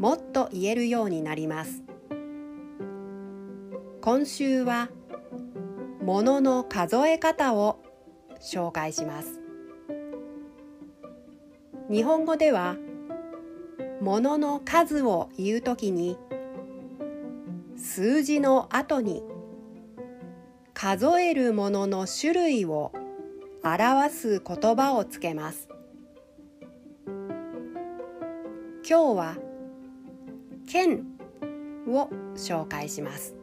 もっと言えるようになります。今週はものの数え方を紹介します。日本語ではものの数を言うときに数字の後に数えるものの種類を表す言葉をつけます。今日は剣を紹介します。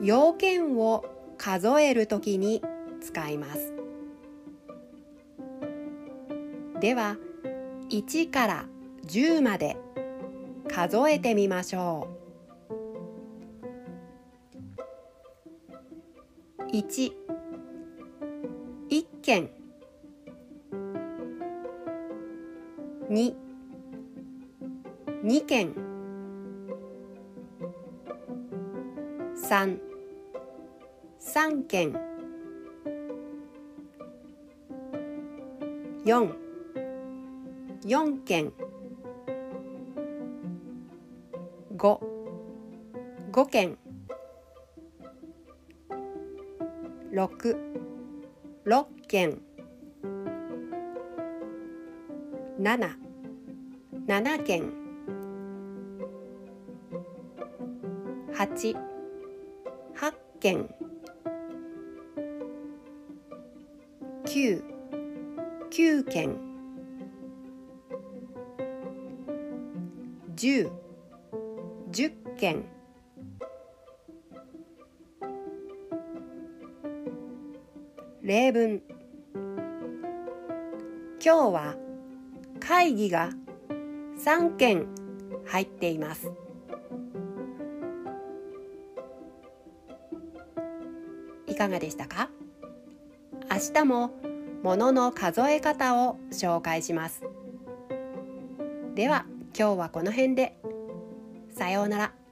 要件を数えるときに使います。では1から10まで数えてみましょう。1一件。2二件。3三件。4四件。5五件。6六件。7七件。8八件。9九件。10十件。例文。今日は会議が3件入っています。いかがでしたか？明日も物の数え方を紹介します。では今日はこの辺で。さようなら。